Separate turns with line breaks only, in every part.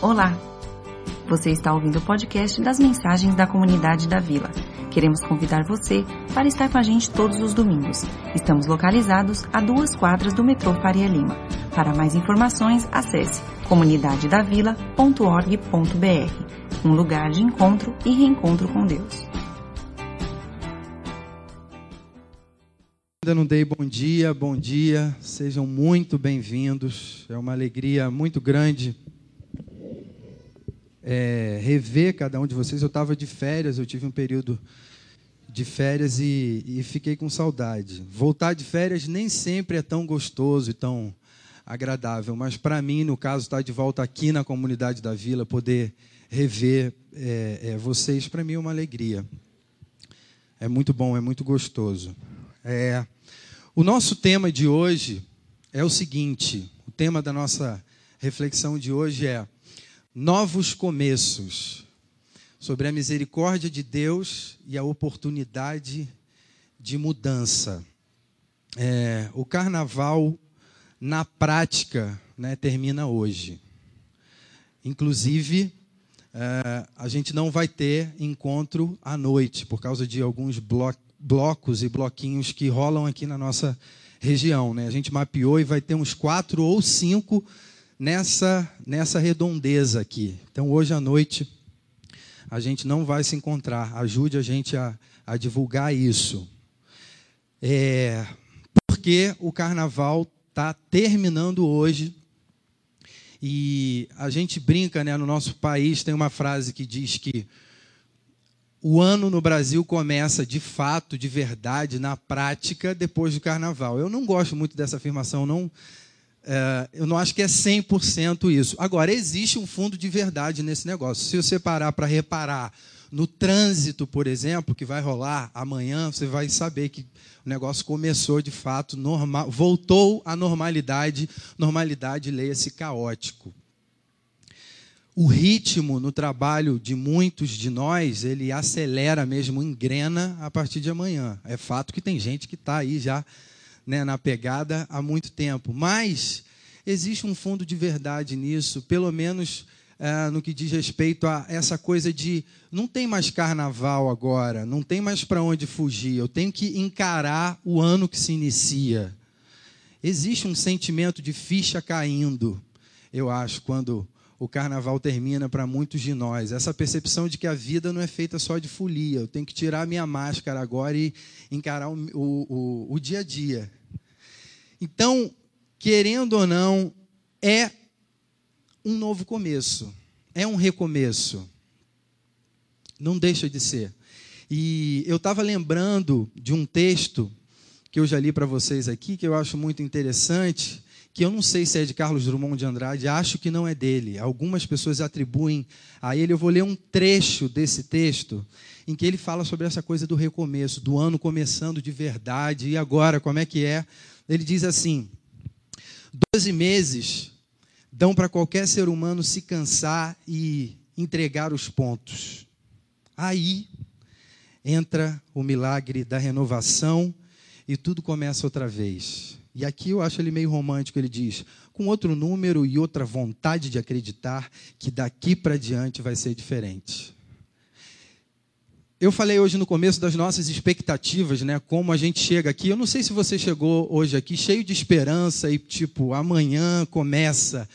Olá! Você está ouvindo o podcast das mensagens da comunidade da Vila. Queremos convidar você para estar com a gente todos os domingos. Estamos localizados a duas quadras do metrô Faria Lima. Para mais informações, acesse comunidadedavila.org.br um lugar de encontro e reencontro com Deus.
Ainda não dei bom dia, bom dia, sejam muito bem-vindos. É uma alegria muito grande é, rever cada um de vocês. Eu estava de férias, eu tive um período de férias e, e, fiquei com saudade. Voltar de férias nem sempre é tão gostoso e tão agradável, mas para mim, no caso, estar de volta aqui na comunidade da Vila, poder rever é, é, vocês, para mim é uma alegria. É muito bom, é muito gostoso. É, o nosso tema de hoje é o seguinte: o tema da nossa reflexão de hoje é novos começos, sobre a misericórdia de Deus e a oportunidade de mudança. É, o carnaval, na prática, né, termina hoje. Inclusive, é, a gente não vai ter encontro à noite, por causa de alguns blocos blocos e bloquinhos que rolam aqui na nossa região. Né? A gente mapeou e vai ter uns quatro ou cinco nessa, nessa redondeza aqui. Então, hoje à noite, a gente não vai se encontrar. Ajude a gente a, a divulgar isso. É, porque o carnaval está terminando hoje. E a gente brinca, né? No nosso país tem uma frase que diz que o ano no Brasil começa de fato, de verdade, na prática, depois do carnaval. Eu não gosto muito dessa afirmação, não. É, eu não acho que é 100% isso. Agora, existe um fundo de verdade nesse negócio. Se você parar para reparar no trânsito, por exemplo, que vai rolar amanhã, você vai saber que o negócio começou de fato, normal, voltou à normalidade. Normalidade, leia-se caótico o ritmo no trabalho de muitos de nós, ele acelera mesmo, engrena a partir de amanhã. É fato que tem gente que está aí já né, na pegada há muito tempo. Mas existe um fundo de verdade nisso, pelo menos é, no que diz respeito a essa coisa de não tem mais carnaval agora, não tem mais para onde fugir, eu tenho que encarar o ano que se inicia. Existe um sentimento de ficha caindo, eu acho, quando o carnaval termina para muitos de nós. Essa percepção de que a vida não é feita só de folia. Eu tenho que tirar minha máscara agora e encarar o, o, o, o dia a dia. Então, querendo ou não, é um novo começo. É um recomeço. Não deixa de ser. E eu estava lembrando de um texto que eu já li para vocês aqui, que eu acho muito interessante, que eu não sei se é de Carlos Drummond de Andrade, acho que não é dele. Algumas pessoas atribuem a ele. Eu vou ler um trecho desse texto em que ele fala sobre essa coisa do recomeço, do ano começando de verdade. E agora, como é que é? Ele diz assim: doze meses dão para qualquer ser humano se cansar e entregar os pontos. Aí entra o milagre da renovação e tudo começa outra vez. E aqui eu acho ele meio romântico, ele diz: com outro número e outra vontade de acreditar que daqui para diante vai ser diferente. Eu falei hoje no começo das nossas expectativas, né? Como a gente chega aqui. Eu não sei se você chegou hoje aqui cheio de esperança e tipo, amanhã começa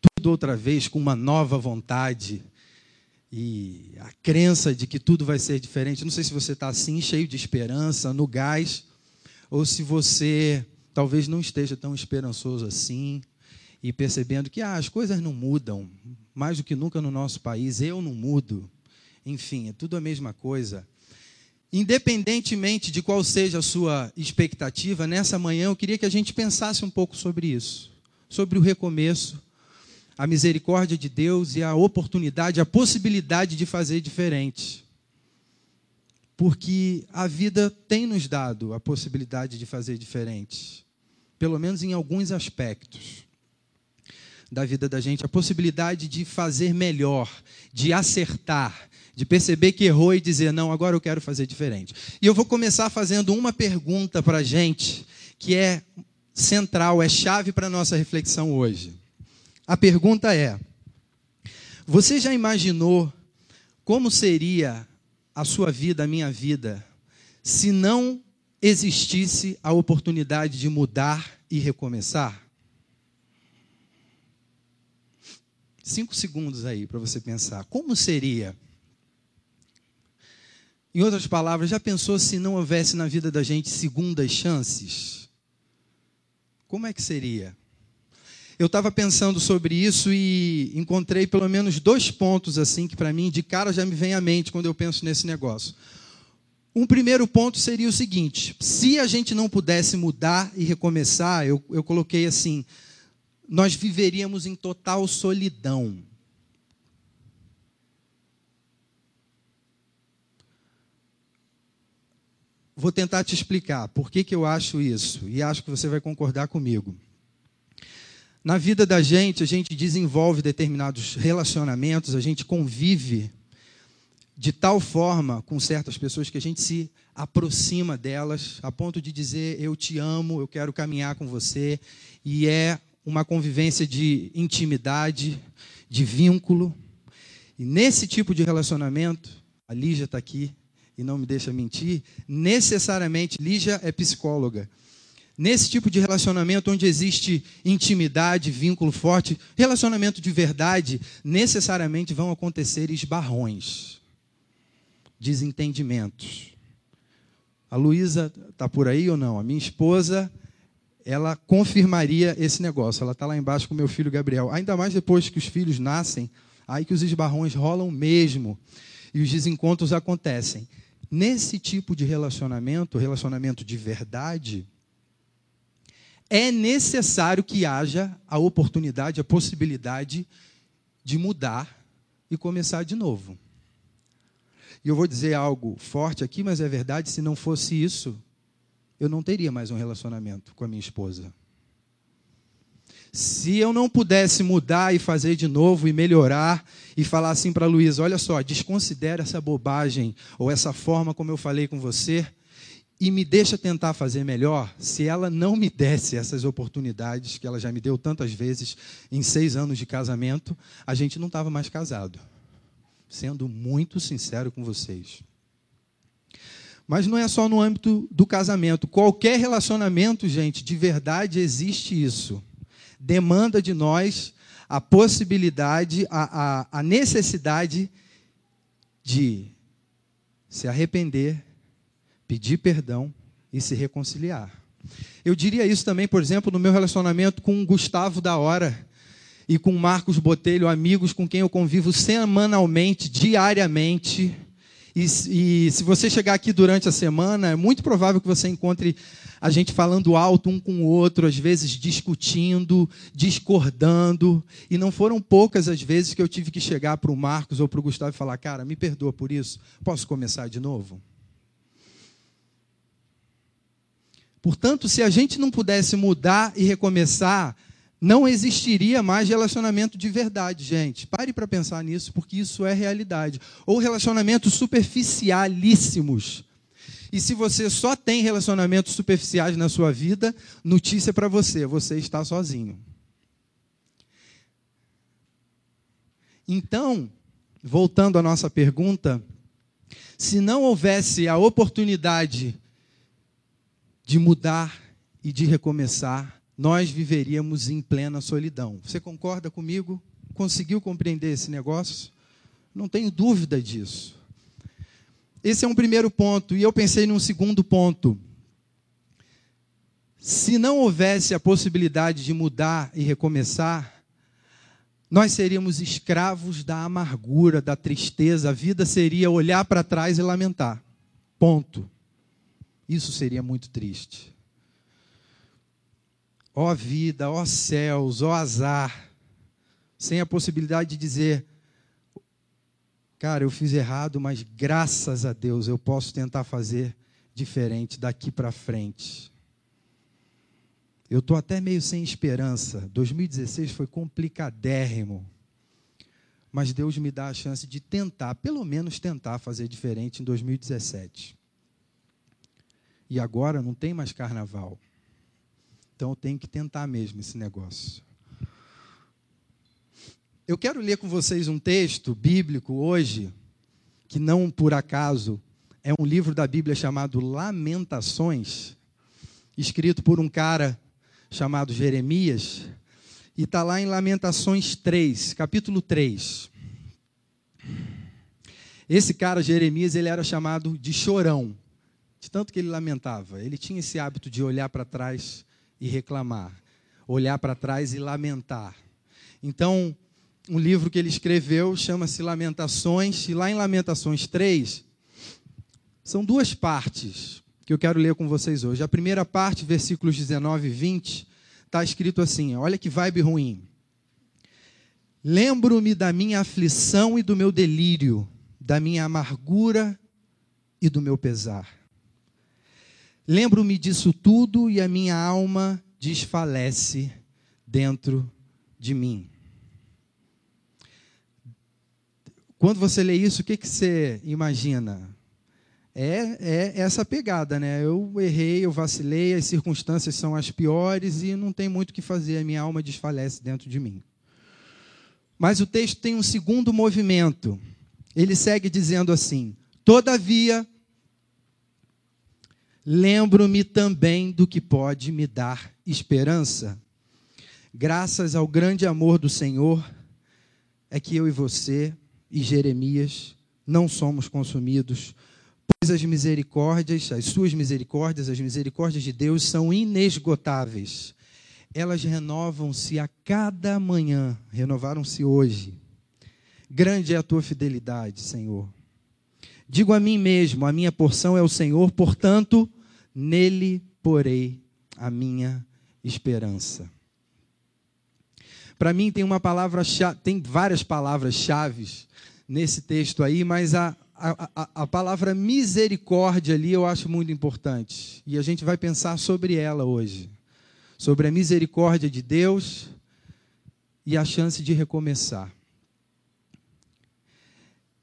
tudo outra vez com uma nova vontade e a crença de que tudo vai ser diferente. Não sei se você está assim, cheio de esperança, no gás, ou se você talvez não esteja tão esperançoso assim e percebendo que ah, as coisas não mudam, mais do que nunca no nosso país, eu não mudo. Enfim, é tudo a mesma coisa. Independentemente de qual seja a sua expectativa, nessa manhã eu queria que a gente pensasse um pouco sobre isso, sobre o recomeço, a misericórdia de Deus e a oportunidade, a possibilidade de fazer diferente porque a vida tem nos dado a possibilidade de fazer diferente, pelo menos em alguns aspectos da vida da gente, a possibilidade de fazer melhor, de acertar, de perceber que errou e dizer, não, agora eu quero fazer diferente. E eu vou começar fazendo uma pergunta para a gente, que é central, é chave para a nossa reflexão hoje. A pergunta é: Você já imaginou como seria a sua vida, a minha vida, se não existisse a oportunidade de mudar e recomeçar? Cinco segundos aí para você pensar. Como seria? Em outras palavras, já pensou se não houvesse na vida da gente segundas chances? Como é que seria? Eu estava pensando sobre isso e encontrei pelo menos dois pontos assim que para mim de cara já me vem à mente quando eu penso nesse negócio. Um primeiro ponto seria o seguinte: se a gente não pudesse mudar e recomeçar, eu, eu coloquei assim, nós viveríamos em total solidão. Vou tentar te explicar por que, que eu acho isso, e acho que você vai concordar comigo. Na vida da gente, a gente desenvolve determinados relacionamentos, a gente convive de tal forma com certas pessoas que a gente se aproxima delas a ponto de dizer eu te amo, eu quero caminhar com você, e é uma convivência de intimidade, de vínculo. E nesse tipo de relacionamento, a Lígia está aqui e não me deixa mentir, necessariamente, Lígia é psicóloga. Nesse tipo de relacionamento onde existe intimidade, vínculo forte, relacionamento de verdade, necessariamente vão acontecer esbarrões, desentendimentos. A Luísa está por aí ou não? A minha esposa, ela confirmaria esse negócio. Ela está lá embaixo com meu filho Gabriel. Ainda mais depois que os filhos nascem, aí que os esbarrões rolam mesmo e os desencontros acontecem. Nesse tipo de relacionamento, relacionamento de verdade, é necessário que haja a oportunidade, a possibilidade de mudar e começar de novo. E eu vou dizer algo forte aqui, mas é verdade: se não fosse isso, eu não teria mais um relacionamento com a minha esposa. Se eu não pudesse mudar e fazer de novo e melhorar e falar assim para Luísa: olha só, desconsidera essa bobagem ou essa forma como eu falei com você e me deixa tentar fazer melhor, se ela não me desse essas oportunidades que ela já me deu tantas vezes em seis anos de casamento, a gente não estava mais casado. Sendo muito sincero com vocês. Mas não é só no âmbito do casamento. Qualquer relacionamento, gente, de verdade existe isso. Demanda de nós a possibilidade, a, a, a necessidade de se arrepender pedir perdão e se reconciliar. Eu diria isso também, por exemplo, no meu relacionamento com o Gustavo da Hora e com Marcos Botelho, amigos com quem eu convivo semanalmente, diariamente. E, e, se você chegar aqui durante a semana, é muito provável que você encontre a gente falando alto um com o outro, às vezes discutindo, discordando. E não foram poucas as vezes que eu tive que chegar para o Marcos ou para o Gustavo e falar: Cara, me perdoa por isso, posso começar de novo? Portanto, se a gente não pudesse mudar e recomeçar, não existiria mais relacionamento de verdade, gente. Pare para pensar nisso, porque isso é realidade. Ou relacionamentos superficialíssimos. E se você só tem relacionamentos superficiais na sua vida, notícia para você: você está sozinho. Então, voltando à nossa pergunta, se não houvesse a oportunidade de mudar e de recomeçar, nós viveríamos em plena solidão. Você concorda comigo? Conseguiu compreender esse negócio? Não tenho dúvida disso. Esse é um primeiro ponto, e eu pensei num segundo ponto. Se não houvesse a possibilidade de mudar e recomeçar, nós seríamos escravos da amargura, da tristeza, a vida seria olhar para trás e lamentar. Ponto. Isso seria muito triste. Ó vida, ó céus, ó azar, sem a possibilidade de dizer, cara, eu fiz errado, mas graças a Deus eu posso tentar fazer diferente daqui para frente. Eu estou até meio sem esperança. 2016 foi complicadérrimo. Mas Deus me dá a chance de tentar, pelo menos tentar fazer diferente em 2017. E agora não tem mais carnaval. Então eu tenho que tentar mesmo esse negócio. Eu quero ler com vocês um texto bíblico hoje, que não por acaso é um livro da Bíblia chamado Lamentações, escrito por um cara chamado Jeremias, e está lá em Lamentações 3, capítulo 3. Esse cara, Jeremias, ele era chamado de chorão, de tanto que ele lamentava. Ele tinha esse hábito de olhar para trás e reclamar, olhar para trás e lamentar. Então, um livro que ele escreveu chama-se Lamentações, e lá em Lamentações 3, são duas partes que eu quero ler com vocês hoje. A primeira parte, versículos 19 e 20, está escrito assim: olha que vibe ruim. Lembro-me da minha aflição e do meu delírio da minha amargura e do meu pesar. Lembro-me disso tudo e a minha alma desfalece dentro de mim. Quando você lê isso, o que, que você imagina? É, é essa pegada, né? Eu errei, eu vacilei, as circunstâncias são as piores e não tem muito o que fazer, a minha alma desfalece dentro de mim. Mas o texto tem um segundo movimento ele segue dizendo assim: Todavia, lembro-me também do que pode me dar esperança. Graças ao grande amor do Senhor, é que eu e você e Jeremias não somos consumidos, pois as misericórdias, as suas misericórdias, as misericórdias de Deus são inesgotáveis. Elas renovam-se a cada manhã, renovaram-se hoje. Grande é a tua fidelidade, Senhor. Digo a mim mesmo: a minha porção é o Senhor, portanto, nele porei a minha esperança. Para mim tem uma palavra, tem várias palavras chaves nesse texto aí, mas a, a, a, a, palavra misericórdia ali eu acho muito importante. E a gente vai pensar sobre ela hoje. Sobre a misericórdia de Deus e a chance de recomeçar.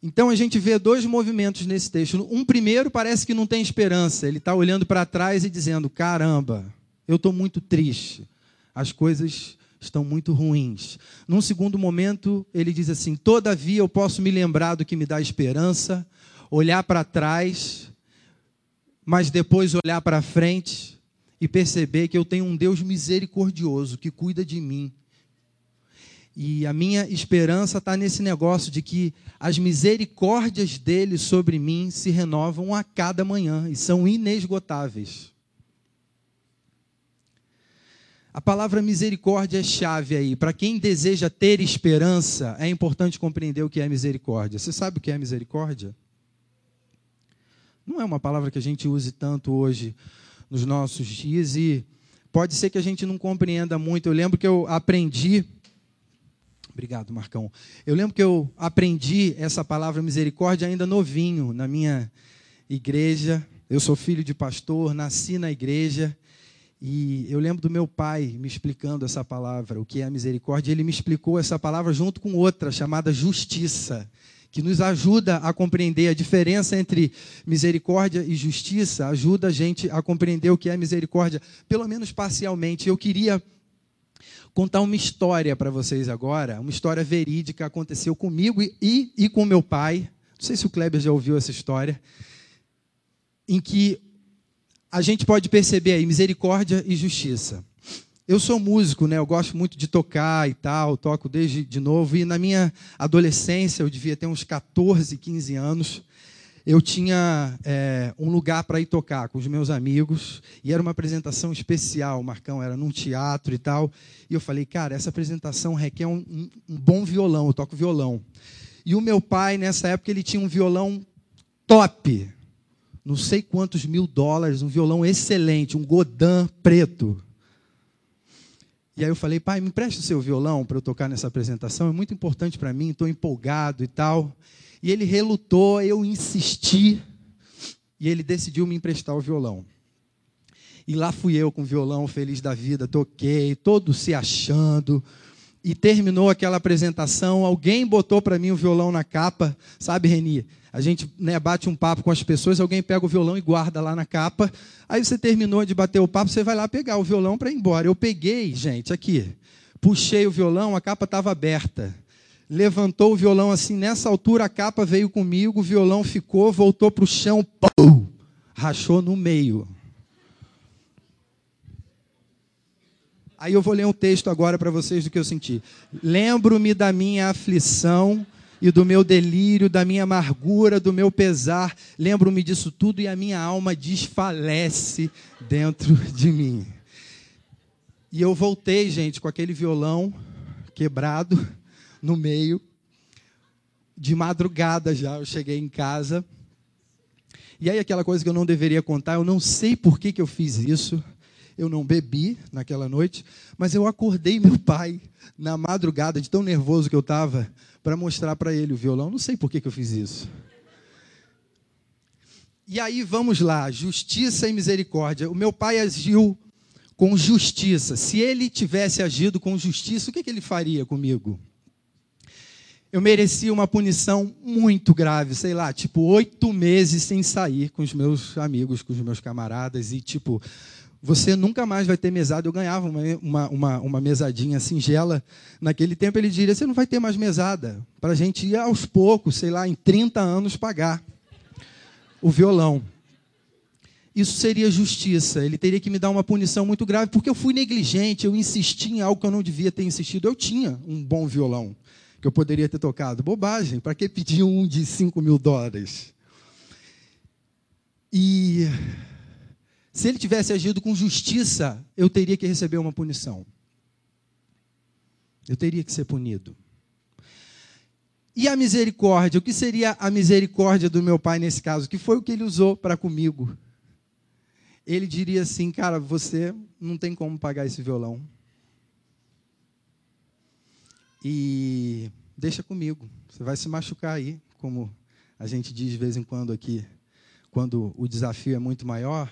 Então a gente vê dois movimentos nesse texto. Um primeiro parece que não tem esperança. Ele está olhando para trás e dizendo: caramba, eu estou muito triste. As coisas estão muito ruins. Num segundo momento, ele diz assim: todavia eu posso me lembrar do que me dá esperança, olhar para trás, mas depois olhar para frente e perceber que eu tenho um Deus misericordioso que cuida de mim e a minha esperança está nesse negócio de que as misericórdias dele sobre mim se renovam a cada manhã e são inesgotáveis. A palavra misericórdia é chave aí. Para quem deseja ter esperança, é importante compreender o que é misericórdia. Você sabe o que é misericórdia? Não é uma palavra que a gente use tanto hoje nos nossos dias e pode ser que a gente não compreenda muito. Eu lembro que eu aprendi Obrigado, Marcão. Eu lembro que eu aprendi essa palavra misericórdia ainda novinho na minha igreja. Eu sou filho de pastor, nasci na igreja. E eu lembro do meu pai me explicando essa palavra, o que é a misericórdia. Ele me explicou essa palavra junto com outra chamada justiça, que nos ajuda a compreender a diferença entre misericórdia e justiça, ajuda a gente a compreender o que é misericórdia, pelo menos parcialmente. Eu queria contar uma história para vocês agora, uma história verídica, aconteceu comigo e, e com meu pai. Não sei se o Kleber já ouviu essa história, em que a gente pode perceber aí misericórdia e justiça. Eu sou músico, né? Eu gosto muito de tocar e tal, toco desde de novo. E na minha adolescência, eu devia ter uns 14, 15 anos eu tinha é, um lugar para ir tocar com os meus amigos, e era uma apresentação especial, Marcão, era num teatro e tal. E eu falei, cara, essa apresentação requer um, um, um bom violão, eu toco violão. E o meu pai, nessa época, ele tinha um violão top, não sei quantos mil dólares, um violão excelente, um Godin preto. E aí eu falei, pai, me empreste o seu violão para eu tocar nessa apresentação, é muito importante para mim, estou empolgado e tal. E ele relutou, eu insisti, e ele decidiu me emprestar o violão. E lá fui eu com o violão, feliz da vida, toquei, todo se achando. E terminou aquela apresentação, alguém botou para mim o violão na capa, sabe, Reni? A gente né, bate um papo com as pessoas, alguém pega o violão e guarda lá na capa. Aí você terminou de bater o papo, você vai lá pegar o violão para ir embora. Eu peguei, gente, aqui, puxei o violão, a capa estava aberta levantou o violão assim, nessa altura a capa veio comigo, o violão ficou, voltou para o chão, pum, rachou no meio. Aí eu vou ler um texto agora para vocês do que eu senti. Lembro-me da minha aflição e do meu delírio, da minha amargura, do meu pesar. Lembro-me disso tudo e a minha alma desfalece dentro de mim. E eu voltei, gente, com aquele violão quebrado no meio. De madrugada já, eu cheguei em casa. E aí aquela coisa que eu não deveria contar, eu não sei por que, que eu fiz isso. Eu não bebi naquela noite, mas eu acordei meu pai na madrugada, de tão nervoso que eu estava, para mostrar para ele o violão. Não sei por que, que eu fiz isso. E aí vamos lá, justiça e misericórdia. O meu pai agiu com justiça. Se ele tivesse agido com justiça, o que, que ele faria comigo? Eu merecia uma punição muito grave, sei lá, tipo oito meses sem sair com os meus amigos, com os meus camaradas, e tipo, você nunca mais vai ter mesada. Eu ganhava uma, uma, uma, uma mesadinha singela. Naquele tempo ele diria: você não vai ter mais mesada. Para a gente ir aos poucos, sei lá, em 30 anos pagar o violão. Isso seria justiça. Ele teria que me dar uma punição muito grave, porque eu fui negligente, eu insisti em algo que eu não devia ter insistido. Eu tinha um bom violão que eu poderia ter tocado. Bobagem, para que pedir um de 5 mil dólares? E se ele tivesse agido com justiça, eu teria que receber uma punição. Eu teria que ser punido. E a misericórdia? O que seria a misericórdia do meu pai nesse caso? Que foi o que ele usou para comigo. Ele diria assim: Cara, você não tem como pagar esse violão. E deixa comigo, você vai se machucar aí, como a gente diz de vez em quando aqui, quando o desafio é muito maior.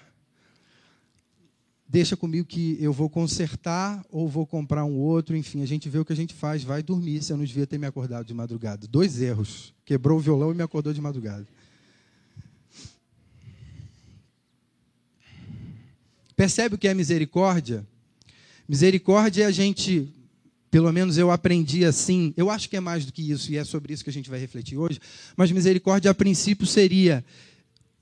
Deixa comigo que eu vou consertar ou vou comprar um outro, enfim, a gente vê o que a gente faz, vai dormir, se eu não devia ter me acordado de madrugada. Dois erros. Quebrou o violão e me acordou de madrugada. Percebe o que é misericórdia? Misericórdia é a gente pelo menos eu aprendi assim. Eu acho que é mais do que isso, e é sobre isso que a gente vai refletir hoje. Mas misericórdia, a princípio, seria: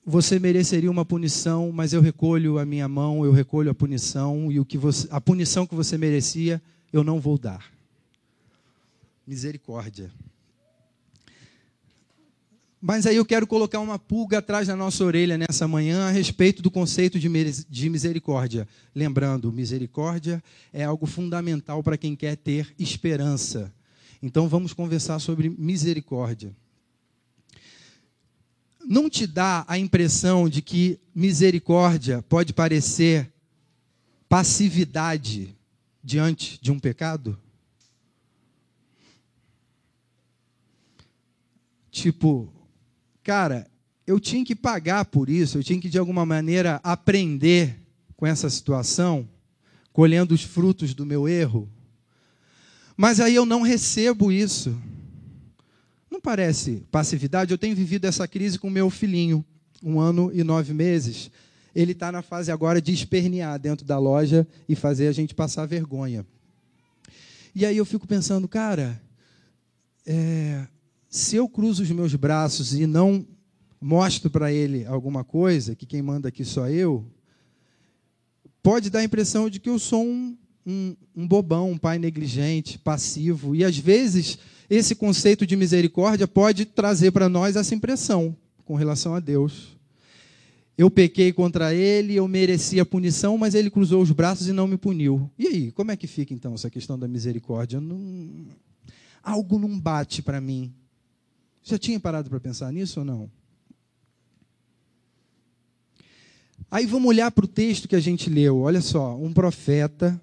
você mereceria uma punição, mas eu recolho a minha mão, eu recolho a punição, e o que você, a punição que você merecia, eu não vou dar. Misericórdia. Mas aí eu quero colocar uma pulga atrás da nossa orelha nessa manhã a respeito do conceito de misericórdia. Lembrando, misericórdia é algo fundamental para quem quer ter esperança. Então vamos conversar sobre misericórdia. Não te dá a impressão de que misericórdia pode parecer passividade diante de um pecado? Tipo, cara, eu tinha que pagar por isso, eu tinha que de alguma maneira aprender com essa situação, colhendo os frutos do meu erro. Mas aí eu não recebo isso. Não parece passividade? Eu tenho vivido essa crise com meu filhinho, um ano e nove meses. Ele está na fase agora de espernear dentro da loja e fazer a gente passar vergonha. E aí eu fico pensando, cara, é, se eu cruzo os meus braços e não mostro para ele alguma coisa, que quem manda aqui sou eu, pode dar a impressão de que eu sou um, um, um bobão, um pai negligente, passivo. E às vezes esse conceito de misericórdia pode trazer para nós essa impressão com relação a Deus. Eu pequei contra ele, eu mereci a punição, mas ele cruzou os braços e não me puniu. E aí, como é que fica então essa questão da misericórdia? Não... Algo não bate para mim. Já tinha parado para pensar nisso ou não? Aí vamos olhar para o texto que a gente leu. Olha só, um profeta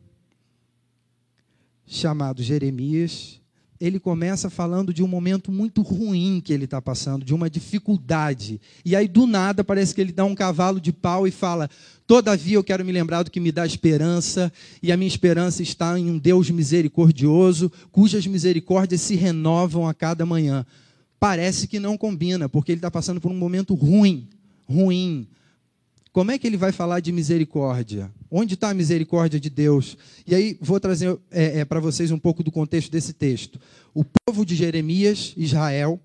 chamado Jeremias, ele começa falando de um momento muito ruim que ele está passando, de uma dificuldade. E aí, do nada, parece que ele dá um cavalo de pau e fala: Todavia, eu quero me lembrar do que me dá esperança, e a minha esperança está em um Deus misericordioso, cujas misericórdias se renovam a cada manhã parece que não combina, porque ele está passando por um momento ruim, ruim. Como é que ele vai falar de misericórdia? Onde está a misericórdia de Deus? E aí vou trazer é, é, para vocês um pouco do contexto desse texto. O povo de Jeremias, Israel,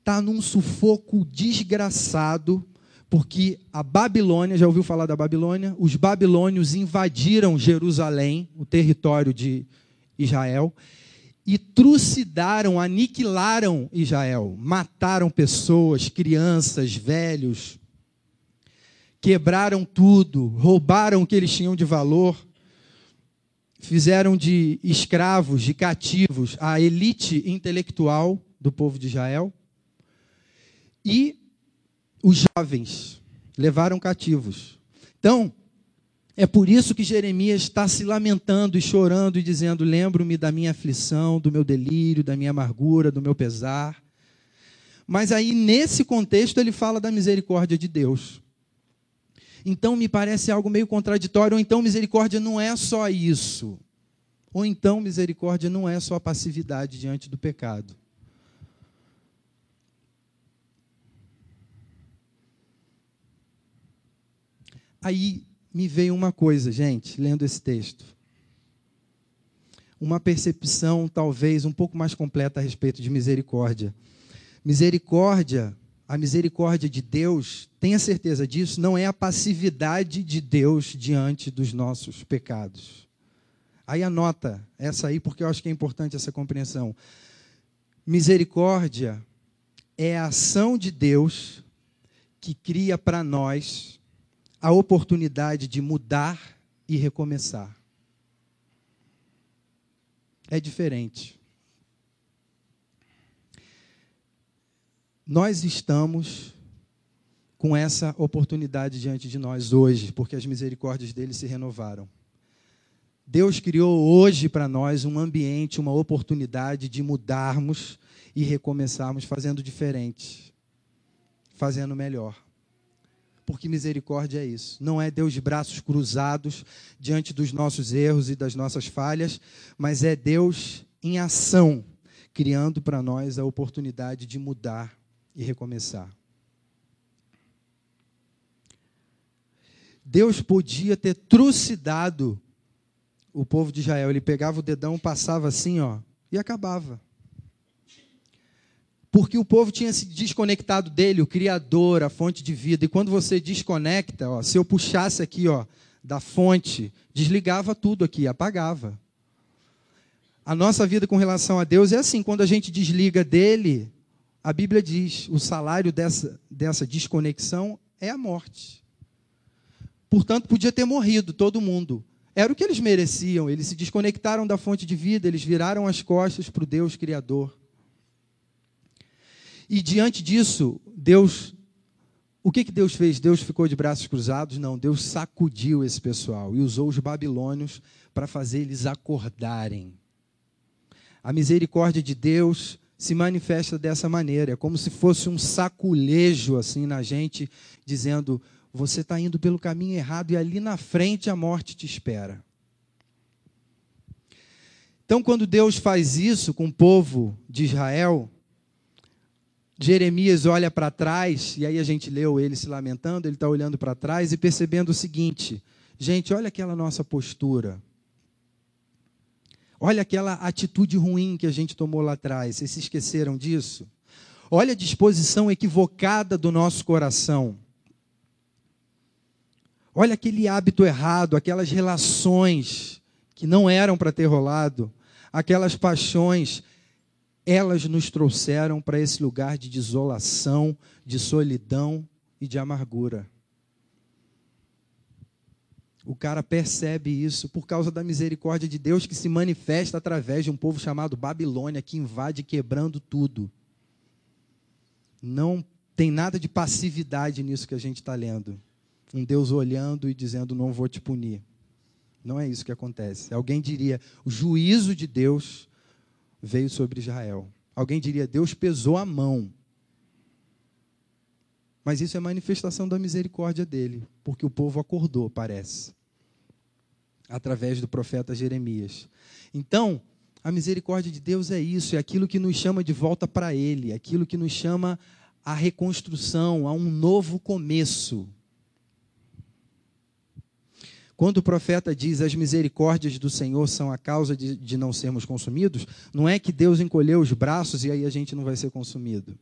está num sufoco desgraçado, porque a Babilônia, já ouviu falar da Babilônia? Os babilônios invadiram Jerusalém, o território de Israel, e trucidaram, aniquilaram Israel. Mataram pessoas, crianças, velhos, quebraram tudo, roubaram o que eles tinham de valor, fizeram de escravos, de cativos, a elite intelectual do povo de Israel. E os jovens levaram cativos. Então, é por isso que Jeremias está se lamentando e chorando e dizendo: Lembro-me da minha aflição, do meu delírio, da minha amargura, do meu pesar. Mas aí, nesse contexto, ele fala da misericórdia de Deus. Então me parece algo meio contraditório, ou então misericórdia não é só isso. Ou então misericórdia não é só passividade diante do pecado. Aí me veio uma coisa, gente, lendo esse texto. Uma percepção talvez um pouco mais completa a respeito de misericórdia. Misericórdia a misericórdia de Deus, tenha certeza disso, não é a passividade de Deus diante dos nossos pecados. Aí anota essa aí, porque eu acho que é importante essa compreensão. Misericórdia é a ação de Deus que cria para nós a oportunidade de mudar e recomeçar. É diferente. nós estamos com essa oportunidade diante de nós hoje, porque as misericórdias dele se renovaram. Deus criou hoje para nós um ambiente, uma oportunidade de mudarmos e recomeçarmos fazendo diferente, fazendo melhor. Porque misericórdia é isso. Não é Deus de braços cruzados diante dos nossos erros e das nossas falhas, mas é Deus em ação, criando para nós a oportunidade de mudar e recomeçar. Deus podia ter trucidado o povo de Israel. Ele pegava o dedão, passava assim, ó, e acabava. Porque o povo tinha se desconectado dele, o Criador, a fonte de vida. E quando você desconecta, ó, se eu puxasse aqui, ó, da fonte, desligava tudo aqui, apagava. A nossa vida com relação a Deus é assim: quando a gente desliga dele, a Bíblia diz: o salário dessa, dessa desconexão é a morte. Portanto, podia ter morrido todo mundo. Era o que eles mereciam. Eles se desconectaram da fonte de vida, eles viraram as costas para o Deus Criador. E diante disso, Deus. O que, que Deus fez? Deus ficou de braços cruzados? Não, Deus sacudiu esse pessoal e usou os babilônios para fazer eles acordarem. A misericórdia de Deus se manifesta dessa maneira. É como se fosse um saculejo assim na gente, dizendo: você está indo pelo caminho errado e ali na frente a morte te espera. Então, quando Deus faz isso com o povo de Israel, Jeremias olha para trás, e aí a gente leu ele se lamentando, ele está olhando para trás e percebendo o seguinte: gente, olha aquela nossa postura. Olha aquela atitude ruim que a gente tomou lá atrás. Vocês se esqueceram disso? Olha a disposição equivocada do nosso coração. Olha aquele hábito errado, aquelas relações que não eram para ter rolado, aquelas paixões, elas nos trouxeram para esse lugar de desolação, de solidão e de amargura. O cara percebe isso por causa da misericórdia de Deus que se manifesta através de um povo chamado Babilônia, que invade quebrando tudo. Não tem nada de passividade nisso que a gente está lendo. Um Deus olhando e dizendo: Não vou te punir. Não é isso que acontece. Alguém diria: O juízo de Deus veio sobre Israel. Alguém diria: Deus pesou a mão. Mas isso é manifestação da misericórdia dele, porque o povo acordou, parece através do profeta Jeremias. Então, a misericórdia de Deus é isso, é aquilo que nos chama de volta para Ele, é aquilo que nos chama à reconstrução, a um novo começo. Quando o profeta diz as misericórdias do Senhor são a causa de, de não sermos consumidos, não é que Deus encolheu os braços e aí a gente não vai ser consumido.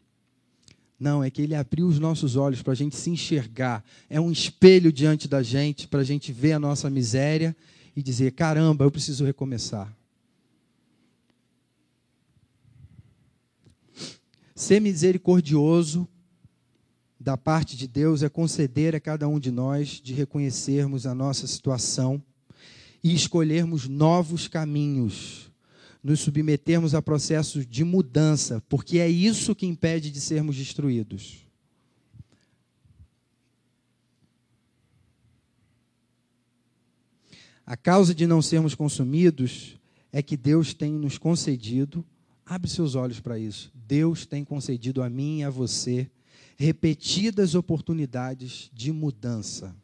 Não, é que Ele abriu os nossos olhos para a gente se enxergar. É um espelho diante da gente para a gente ver a nossa miséria e dizer: caramba, eu preciso recomeçar. Ser misericordioso da parte de Deus é conceder a cada um de nós de reconhecermos a nossa situação e escolhermos novos caminhos, nos submetermos a processos de mudança, porque é isso que impede de sermos destruídos. A causa de não sermos consumidos é que Deus tem nos concedido, abre seus olhos para isso. Deus tem concedido a mim e a você repetidas oportunidades de mudança.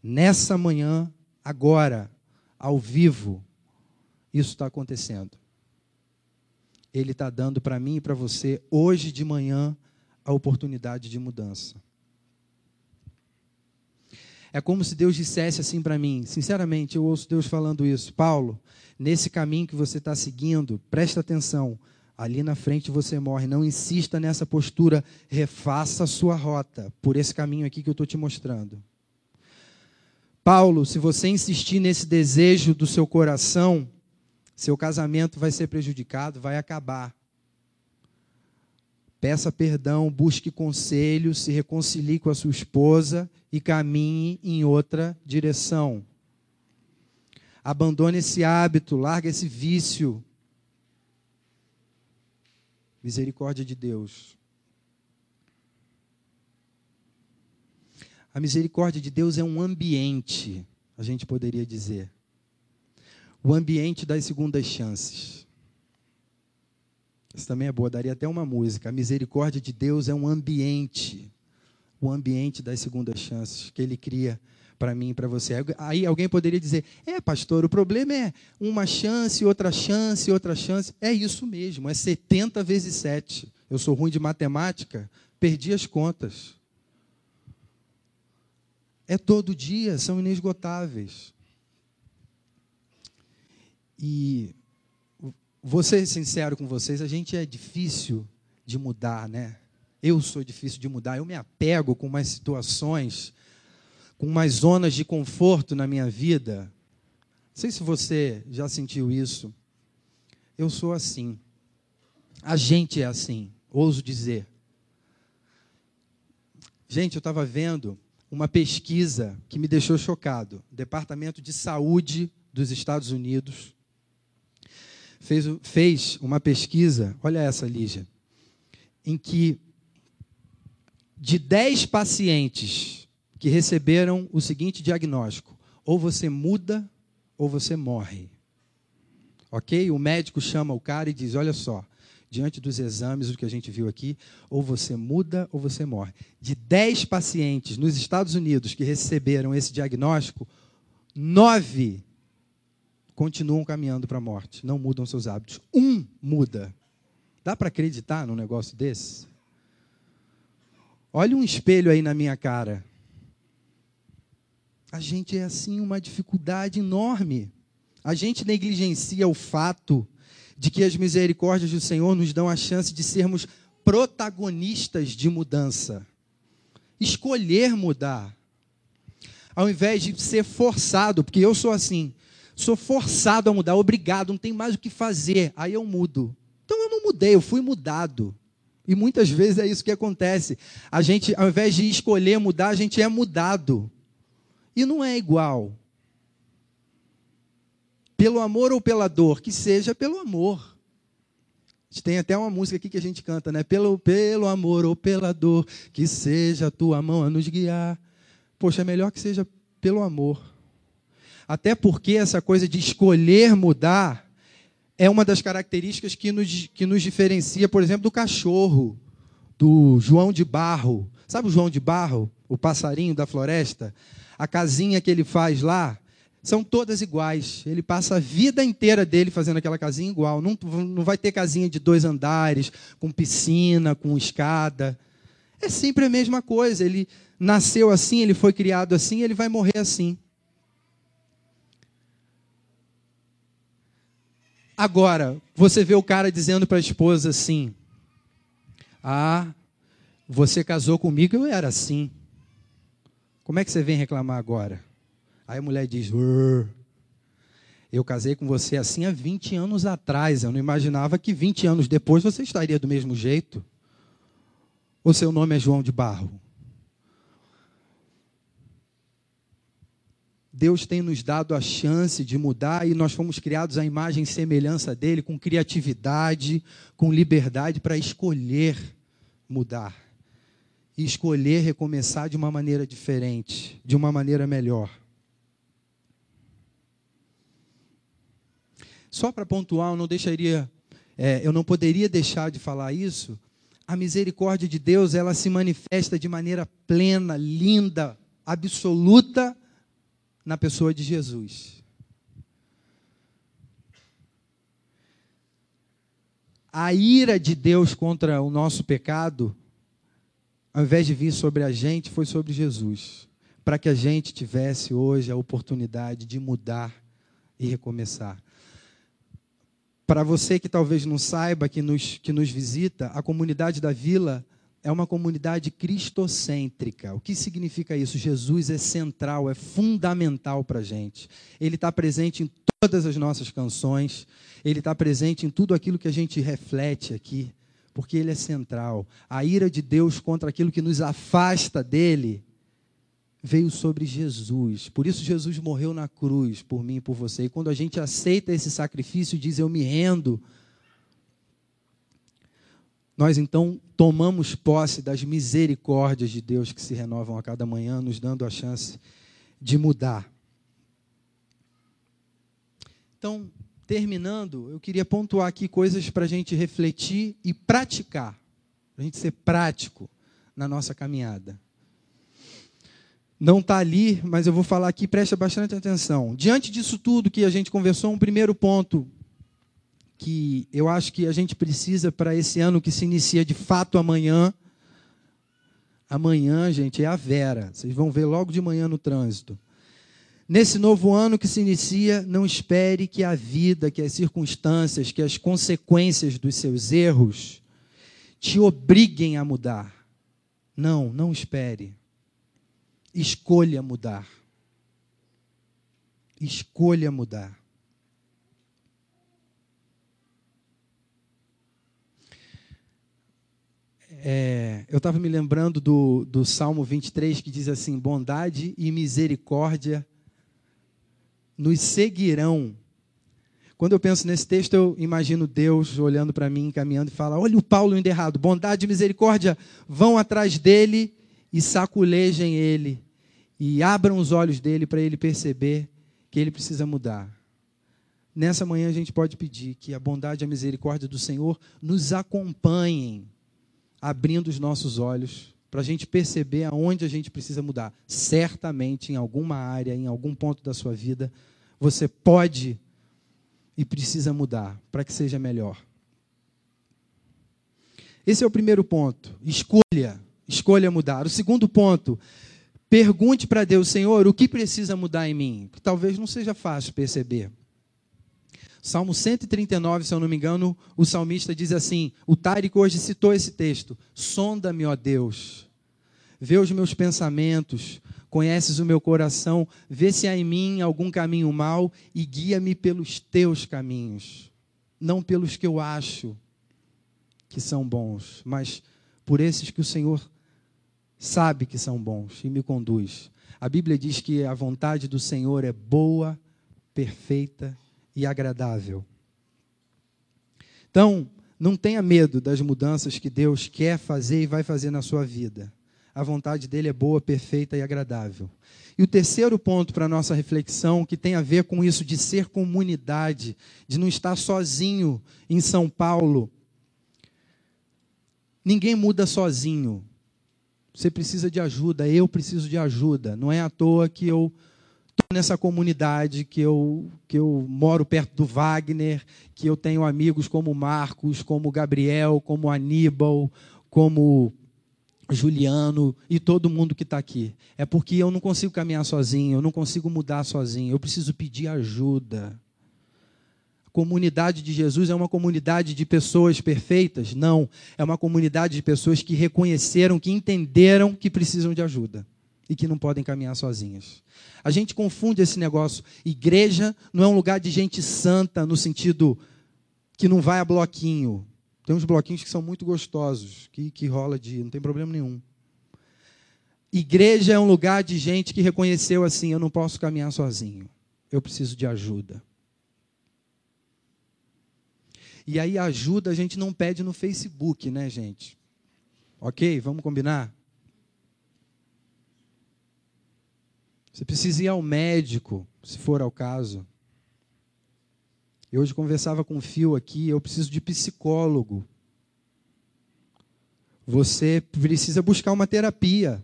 Nessa manhã, agora, ao vivo, isso está acontecendo. Ele está dando para mim e para você, hoje de manhã, a oportunidade de mudança. É como se Deus dissesse assim para mim, sinceramente, eu ouço Deus falando isso. Paulo, nesse caminho que você está seguindo, presta atenção, ali na frente você morre. Não insista nessa postura, refaça a sua rota por esse caminho aqui que eu estou te mostrando. Paulo, se você insistir nesse desejo do seu coração, seu casamento vai ser prejudicado, vai acabar. Peça perdão, busque conselho, se reconcilie com a sua esposa e caminhe em outra direção. Abandone esse hábito, larga esse vício, Misericórdia de Deus. A misericórdia de Deus é um ambiente, a gente poderia dizer. O ambiente das segundas chances. Isso também é boa, daria até uma música. A misericórdia de Deus é um ambiente. O ambiente das segundas chances que Ele cria para mim e para você. Aí alguém poderia dizer: é, pastor, o problema é uma chance, outra chance, outra chance. É isso mesmo, é 70 vezes 7. Eu sou ruim de matemática, perdi as contas. É todo dia, são inesgotáveis. E vou ser sincero com vocês, a gente é difícil de mudar, né? Eu sou difícil de mudar, eu me apego com umas situações com umas zonas de conforto na minha vida. Não sei se você já sentiu isso. Eu sou assim. A gente é assim, ouso dizer. Gente, eu estava vendo uma pesquisa que me deixou chocado. O Departamento de Saúde dos Estados Unidos fez, fez uma pesquisa, olha essa, Lígia, em que de 10 pacientes que receberam o seguinte diagnóstico: ou você muda ou você morre. Ok? O médico chama o cara e diz: Olha só, diante dos exames, o que a gente viu aqui, ou você muda ou você morre. De 10 pacientes nos Estados Unidos que receberam esse diagnóstico, nove continuam caminhando para a morte, não mudam seus hábitos. Um muda. Dá para acreditar num negócio desse? Olha um espelho aí na minha cara. A gente é assim uma dificuldade enorme. A gente negligencia o fato de que as misericórdias do Senhor nos dão a chance de sermos protagonistas de mudança. Escolher mudar. Ao invés de ser forçado, porque eu sou assim, sou forçado a mudar, obrigado, não tem mais o que fazer, aí eu mudo. Então eu não mudei, eu fui mudado. E muitas vezes é isso que acontece. A gente, ao invés de escolher mudar, a gente é mudado. E não é igual. Pelo amor ou pela dor? Que seja pelo amor. A gente tem até uma música aqui que a gente canta, né? Pelo, pelo amor ou pela dor, que seja a tua mão a nos guiar. Poxa, é melhor que seja pelo amor. Até porque essa coisa de escolher mudar é uma das características que nos, que nos diferencia, por exemplo, do cachorro, do João de Barro. Sabe o João de Barro, o passarinho da floresta? a casinha que ele faz lá, são todas iguais. Ele passa a vida inteira dele fazendo aquela casinha igual. Não, não vai ter casinha de dois andares, com piscina, com escada. É sempre a mesma coisa. Ele nasceu assim, ele foi criado assim, ele vai morrer assim. Agora, você vê o cara dizendo para a esposa assim: Ah, você casou comigo, eu era assim. Como é que você vem reclamar agora? Aí a mulher diz: Eu casei com você assim há 20 anos atrás. Eu não imaginava que 20 anos depois você estaria do mesmo jeito. O seu nome é João de Barro. Deus tem nos dado a chance de mudar e nós fomos criados à imagem e semelhança dele, com criatividade, com liberdade para escolher mudar e escolher recomeçar de uma maneira diferente, de uma maneira melhor. Só para pontuar, eu não deixaria, é, eu não poderia deixar de falar isso. A misericórdia de Deus, ela se manifesta de maneira plena, linda, absoluta na pessoa de Jesus. A ira de Deus contra o nosso pecado, ao invés de vir sobre a gente, foi sobre Jesus, para que a gente tivesse hoje a oportunidade de mudar e recomeçar. Para você que talvez não saiba, que nos, que nos visita, a comunidade da vila é uma comunidade cristocêntrica. O que significa isso? Jesus é central, é fundamental para a gente. Ele está presente em todas as nossas canções, ele está presente em tudo aquilo que a gente reflete aqui, porque ele é central. A ira de Deus contra aquilo que nos afasta dele veio sobre Jesus. Por isso Jesus morreu na cruz por mim e por você. E quando a gente aceita esse sacrifício, diz eu me rendo, nós então tomamos posse das misericórdias de Deus que se renovam a cada manhã, nos dando a chance de mudar. Então, terminando, eu queria pontuar aqui coisas para a gente refletir e praticar, para a gente ser prático na nossa caminhada. Não está ali, mas eu vou falar aqui, presta bastante atenção. Diante disso tudo que a gente conversou, um primeiro ponto que eu acho que a gente precisa para esse ano que se inicia de fato amanhã. Amanhã, gente, é a Vera. Vocês vão ver logo de manhã no trânsito. Nesse novo ano que se inicia, não espere que a vida, que as circunstâncias, que as consequências dos seus erros te obriguem a mudar. Não, não espere. Escolha mudar. Escolha mudar. é, eu estava me lembrando do, do Salmo 23 que diz assim: bondade e misericórdia nos seguirão. Quando eu penso nesse texto, eu imagino Deus olhando para mim, caminhando e fala: Olha o Paulo indo errado, bondade e misericórdia vão atrás dele e saculejem ele, e abram os olhos dele para ele perceber que ele precisa mudar. Nessa manhã a gente pode pedir que a bondade e a misericórdia do Senhor nos acompanhem abrindo os nossos olhos para a gente perceber aonde a gente precisa mudar. Certamente, em alguma área, em algum ponto da sua vida, você pode e precisa mudar para que seja melhor. Esse é o primeiro ponto. Escolha. Escolha mudar. O segundo ponto, pergunte para Deus, Senhor, o que precisa mudar em mim? Que talvez não seja fácil perceber. Salmo 139, se eu não me engano, o salmista diz assim: o Tárico hoje citou esse texto: Sonda-me, ó Deus, vê os meus pensamentos, conheces o meu coração, vê se há em mim algum caminho mau e guia-me pelos teus caminhos, não pelos que eu acho que são bons, mas por esses que o Senhor sabe que são bons e me conduz. A Bíblia diz que a vontade do Senhor é boa, perfeita e agradável. Então, não tenha medo das mudanças que Deus quer fazer e vai fazer na sua vida. A vontade dele é boa, perfeita e agradável. E o terceiro ponto para a nossa reflexão, que tem a ver com isso de ser comunidade, de não estar sozinho em São Paulo. Ninguém muda sozinho. Você precisa de ajuda, eu preciso de ajuda. Não é à toa que eu nessa comunidade, que eu, que eu moro perto do Wagner, que eu tenho amigos como Marcos, como Gabriel, como Aníbal, como Juliano e todo mundo que está aqui. É porque eu não consigo caminhar sozinho, eu não consigo mudar sozinho, eu preciso pedir ajuda. comunidade de Jesus é uma comunidade de pessoas perfeitas? Não. É uma comunidade de pessoas que reconheceram, que entenderam que precisam de ajuda e que não podem caminhar sozinhas. A gente confunde esse negócio. Igreja não é um lugar de gente santa no sentido que não vai a bloquinho. Tem uns bloquinhos que são muito gostosos, que, que rola de. não tem problema nenhum. Igreja é um lugar de gente que reconheceu assim: eu não posso caminhar sozinho, eu preciso de ajuda. E aí, ajuda a gente não pede no Facebook, né, gente? Ok? Vamos combinar? Você precisa ir ao médico, se for ao caso. Eu hoje conversava com o Fio aqui, eu preciso de psicólogo. Você precisa buscar uma terapia.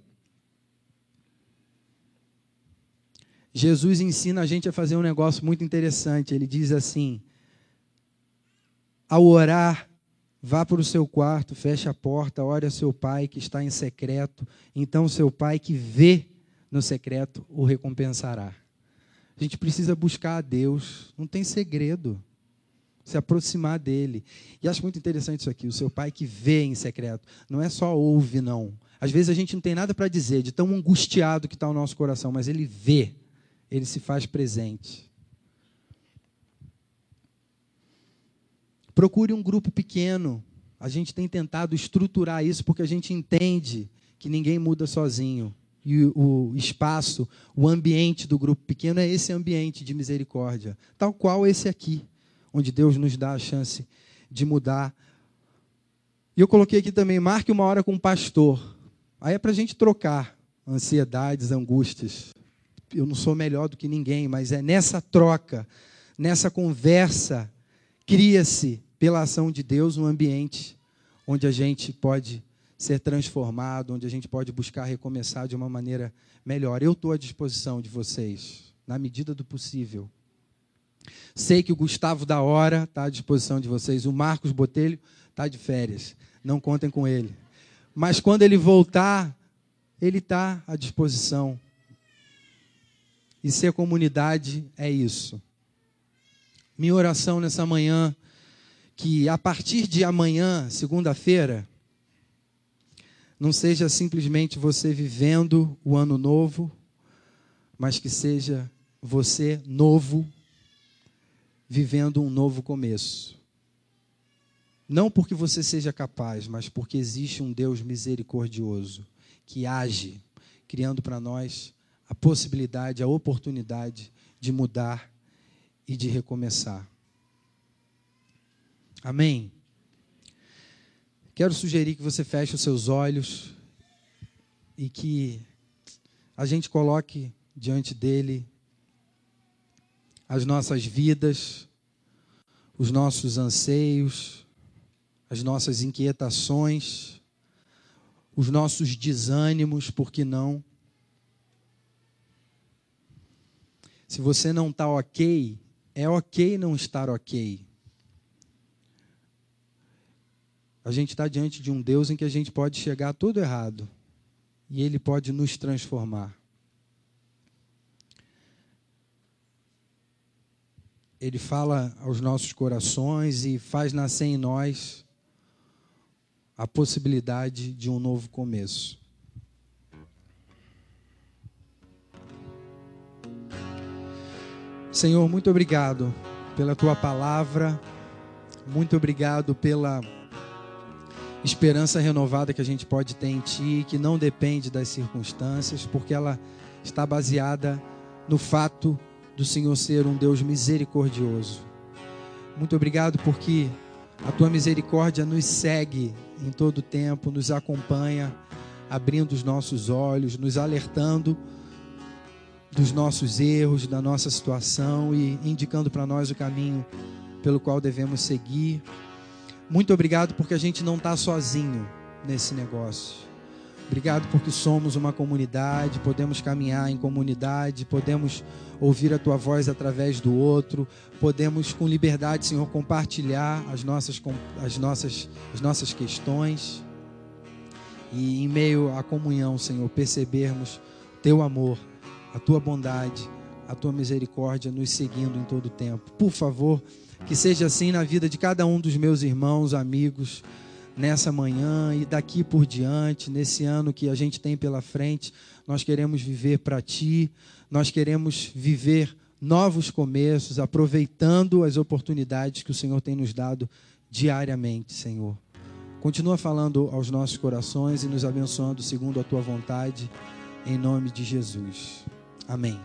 Jesus ensina a gente a fazer um negócio muito interessante. Ele diz assim: ao orar, vá para o seu quarto, feche a porta, ore a seu pai que está em secreto. Então, seu pai que vê no secreto o recompensará. A gente precisa buscar a Deus, não tem segredo. Se aproximar dele. E acho muito interessante isso aqui, o seu pai que vê em secreto. Não é só ouve, não. Às vezes a gente não tem nada para dizer, de tão angustiado que está o nosso coração, mas ele vê, ele se faz presente. Procure um grupo pequeno. A gente tem tentado estruturar isso porque a gente entende que ninguém muda sozinho e o espaço, o ambiente do grupo pequeno é esse ambiente de misericórdia, tal qual esse aqui, onde Deus nos dá a chance de mudar. E eu coloquei aqui também, marque uma hora com o pastor. Aí é para a gente trocar ansiedades, angústias. Eu não sou melhor do que ninguém, mas é nessa troca, nessa conversa, cria-se, pela ação de Deus, um ambiente onde a gente pode ser transformado, onde a gente pode buscar recomeçar de uma maneira melhor. Eu estou à disposição de vocês, na medida do possível. Sei que o Gustavo da Hora está à disposição de vocês, o Marcos Botelho está de férias, não contem com ele. Mas quando ele voltar, ele está à disposição. E ser comunidade é isso. Minha oração nessa manhã, que a partir de amanhã, segunda-feira, não seja simplesmente você vivendo o ano novo, mas que seja você novo, vivendo um novo começo. Não porque você seja capaz, mas porque existe um Deus misericordioso que age, criando para nós a possibilidade, a oportunidade de mudar e de recomeçar. Amém? Quero sugerir que você feche os seus olhos e que a gente coloque diante dele as nossas vidas, os nossos anseios, as nossas inquietações, os nossos desânimos, por que não? Se você não está ok, é ok não estar ok. A gente está diante de um Deus em que a gente pode chegar tudo errado e Ele pode nos transformar. Ele fala aos nossos corações e faz nascer em nós a possibilidade de um novo começo. Senhor, muito obrigado pela tua palavra, muito obrigado pela esperança renovada que a gente pode ter em Ti, que não depende das circunstâncias, porque ela está baseada no fato do Senhor ser um Deus misericordioso. Muito obrigado porque a Tua misericórdia nos segue em todo o tempo, nos acompanha, abrindo os nossos olhos, nos alertando dos nossos erros, da nossa situação e indicando para nós o caminho pelo qual devemos seguir. Muito obrigado porque a gente não está sozinho nesse negócio. Obrigado porque somos uma comunidade, podemos caminhar em comunidade, podemos ouvir a tua voz através do outro, podemos com liberdade, Senhor, compartilhar as nossas, as nossas, as nossas questões e em meio à comunhão, Senhor, percebermos teu amor, a tua bondade, a tua misericórdia nos seguindo em todo o tempo. Por favor, Que seja assim na vida de cada um dos meus irmãos, amigos, nessa manhã e daqui por diante, nesse ano que a gente tem pela frente. Nós queremos viver para Ti, nós queremos viver novos começos, aproveitando as oportunidades que o Senhor tem nos dado diariamente, Senhor. Continua falando aos nossos corações e nos abençoando segundo a tua vontade, em nome de Jesus. Amém.